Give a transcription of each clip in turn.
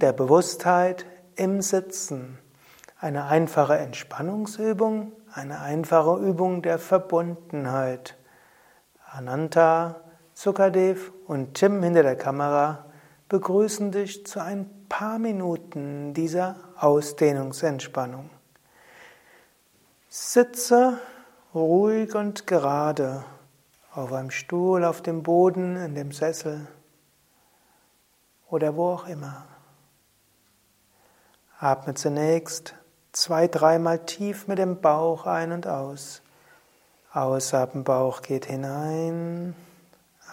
der Bewusstheit im Sitzen. Eine einfache Entspannungsübung, eine einfache Übung der Verbundenheit. Ananta, Sukadev und Tim hinter der Kamera begrüßen dich zu ein paar Minuten dieser Ausdehnungsentspannung. Sitze ruhig und gerade auf einem Stuhl, auf dem Boden, in dem Sessel oder wo auch immer. Atme zunächst zwei, dreimal tief mit dem Bauch ein und aus. Ausatmen, Bauch geht hinein.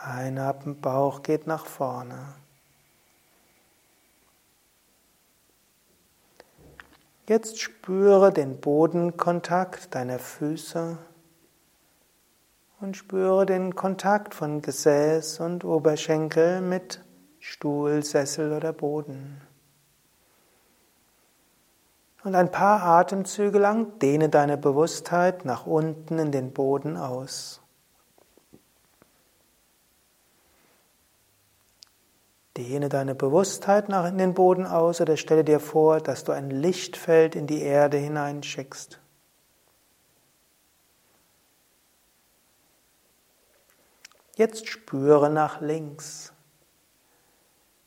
Einatmen, Bauch geht nach vorne. Jetzt spüre den Bodenkontakt deiner Füße und spüre den Kontakt von Gesäß und Oberschenkel mit Stuhl, Sessel oder Boden. Und ein paar Atemzüge lang dehne deine Bewusstheit nach unten in den Boden aus. Dehne deine Bewusstheit nach in den Boden aus oder stelle dir vor, dass du ein Lichtfeld in die Erde hineinschickst. Jetzt spüre nach links.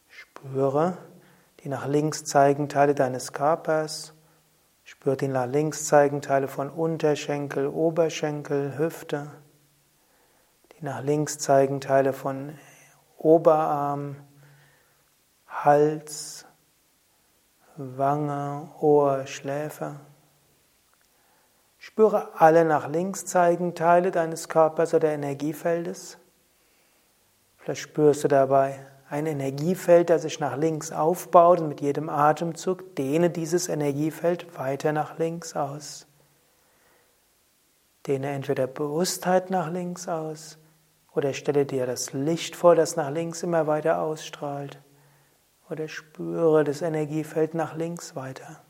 Spüre die nach links zeigenden Teile deines Körpers. Spür die nach links zeigenden Teile von Unterschenkel, Oberschenkel, Hüfte. Die nach links zeigenden Teile von Oberarm, Hals, Wange, Ohr, Schläfe. Spüre alle nach links zeigenden Teile deines Körpers oder Energiefeldes. Vielleicht spürst du dabei ein Energiefeld, das sich nach links aufbaut und mit jedem Atemzug dehne dieses Energiefeld weiter nach links aus. Dehne entweder Bewusstheit nach links aus oder stelle dir das Licht vor, das nach links immer weiter ausstrahlt oder spüre das Energiefeld nach links weiter.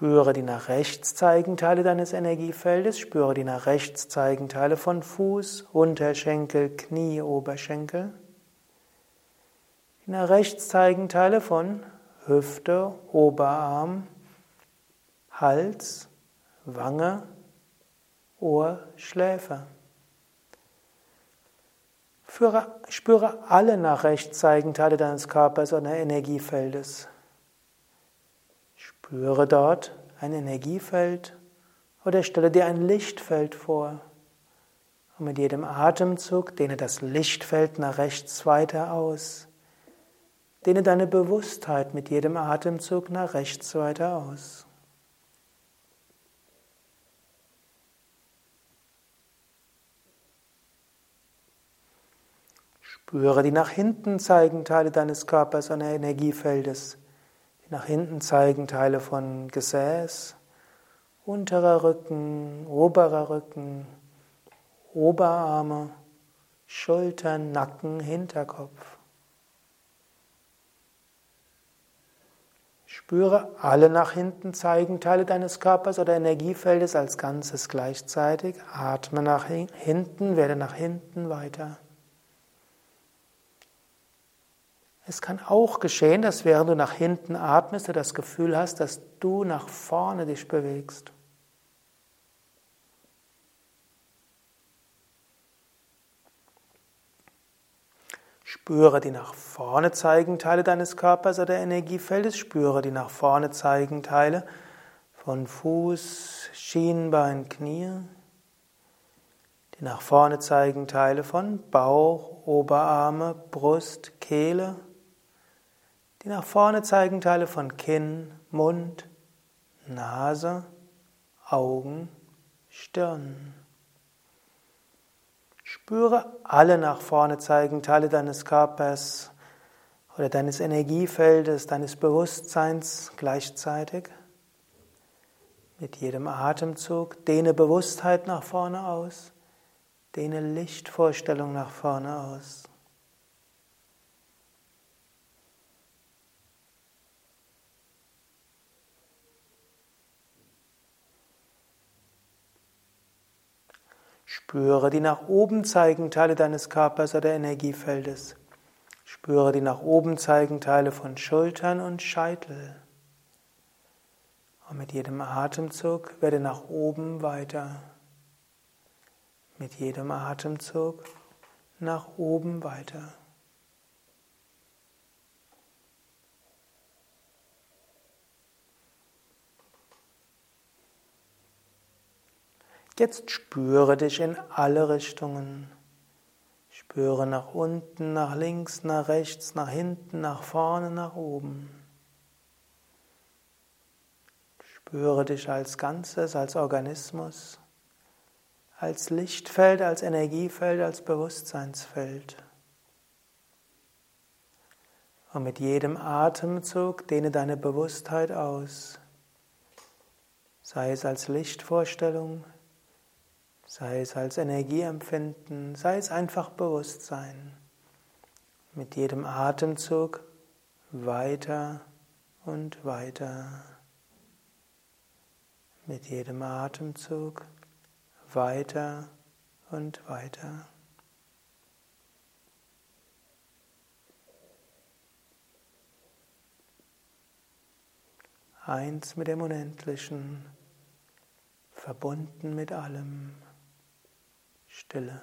Spüre die nach rechts zeigenden Teile deines Energiefeldes, spüre die nach rechts zeigenden Teile von Fuß, Unterschenkel, Knie, Oberschenkel. Die nach rechts zeigenden Teile von Hüfte, Oberarm, Hals, Wange, Ohr, Schläfe. spüre alle nach rechts zeigenden Teile deines Körpers oder Energiefeldes. Spüre dort ein Energiefeld oder stelle dir ein Lichtfeld vor. Und mit jedem Atemzug dehne das Lichtfeld nach rechts weiter aus. Dehne deine Bewusstheit mit jedem Atemzug nach rechts weiter aus. Spüre die nach hinten zeigenden Teile deines Körpers und Energiefeldes nach hinten zeigen Teile von Gesäß, unterer Rücken, oberer Rücken, Oberarme, Schultern, Nacken, Hinterkopf. Spüre alle nach hinten zeigen Teile deines Körpers oder Energiefeldes als Ganzes gleichzeitig. Atme nach hinten, werde nach hinten weiter. Es kann auch geschehen, dass während du nach hinten atmest, du das Gefühl hast, dass du nach vorne dich bewegst. Spüre die nach vorne zeigenden Teile deines Körpers oder Energiefeldes. Spüre die nach vorne zeigenden Teile von Fuß, Schienbein, Knie. Die nach vorne zeigenden Teile von Bauch, Oberarme, Brust, Kehle. Die nach vorne zeigen Teile von Kinn, Mund, Nase, Augen, Stirn. Spüre alle nach vorne zeigen Teile deines Körpers oder deines Energiefeldes, deines Bewusstseins gleichzeitig. Mit jedem Atemzug dehne Bewusstheit nach vorne aus, dehne Lichtvorstellung nach vorne aus. Spüre die nach oben zeigenden Teile deines Körpers oder Energiefeldes. Spüre die nach oben zeigenden Teile von Schultern und Scheitel. Und mit jedem Atemzug werde nach oben weiter. Mit jedem Atemzug nach oben weiter. Jetzt spüre dich in alle Richtungen. Spüre nach unten, nach links, nach rechts, nach hinten, nach vorne, nach oben. Spüre dich als Ganzes, als Organismus, als Lichtfeld, als Energiefeld, als Bewusstseinsfeld. Und mit jedem Atemzug dehne deine Bewusstheit aus, sei es als Lichtvorstellung, sei es als Energieempfinden, sei es einfach Bewusstsein. Mit jedem Atemzug weiter und weiter. Mit jedem Atemzug weiter und weiter. Eins mit dem Unendlichen, verbunden mit allem. Stille.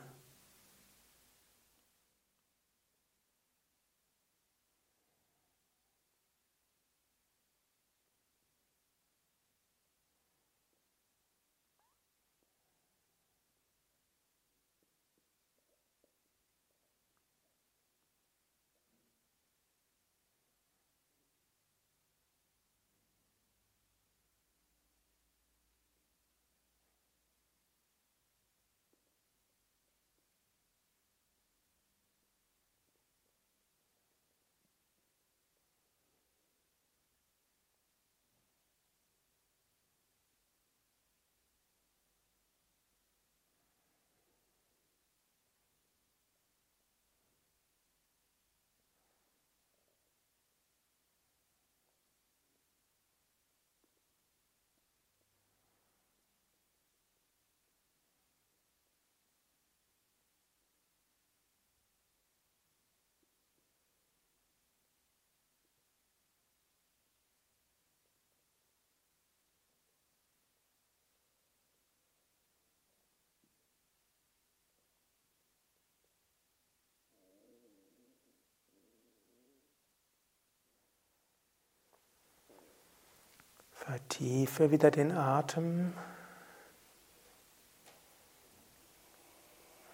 Vertiefe wieder den Atem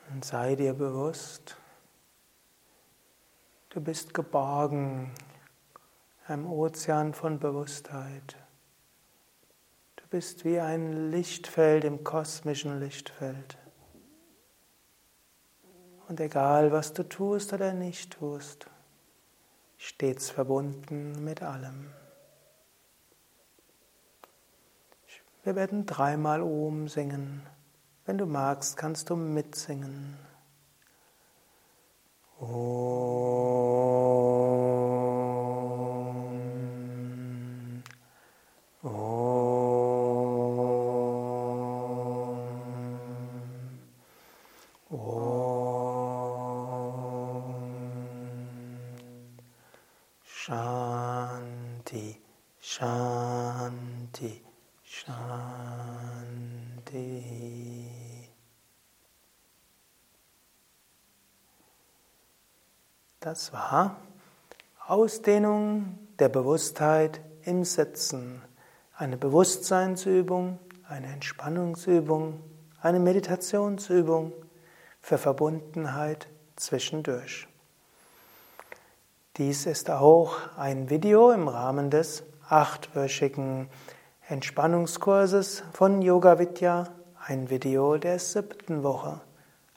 und sei dir bewusst, du bist geborgen im Ozean von Bewusstheit. Du bist wie ein Lichtfeld im kosmischen Lichtfeld. Und egal, was du tust oder nicht tust, stets verbunden mit allem. Wir werden dreimal Om singen. Wenn du magst, kannst du mitsingen. Om. Om. Om. Shanti. Shanti. Shanti. Das war Ausdehnung der Bewusstheit im Sitzen. Eine Bewusstseinsübung, eine Entspannungsübung, eine Meditationsübung für Verbundenheit zwischendurch. Dies ist auch ein Video im Rahmen des achtwöchigen Entspannungskurses von Yoga Vidya, ein Video der siebten Woche,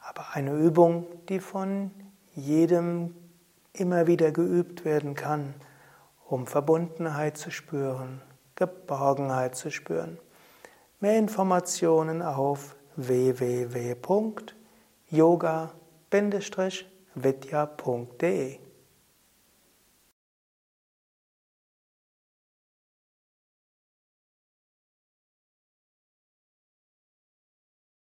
aber eine Übung, die von jedem immer wieder geübt werden kann, um Verbundenheit zu spüren, Geborgenheit zu spüren. Mehr Informationen auf www.yoga-vidya.de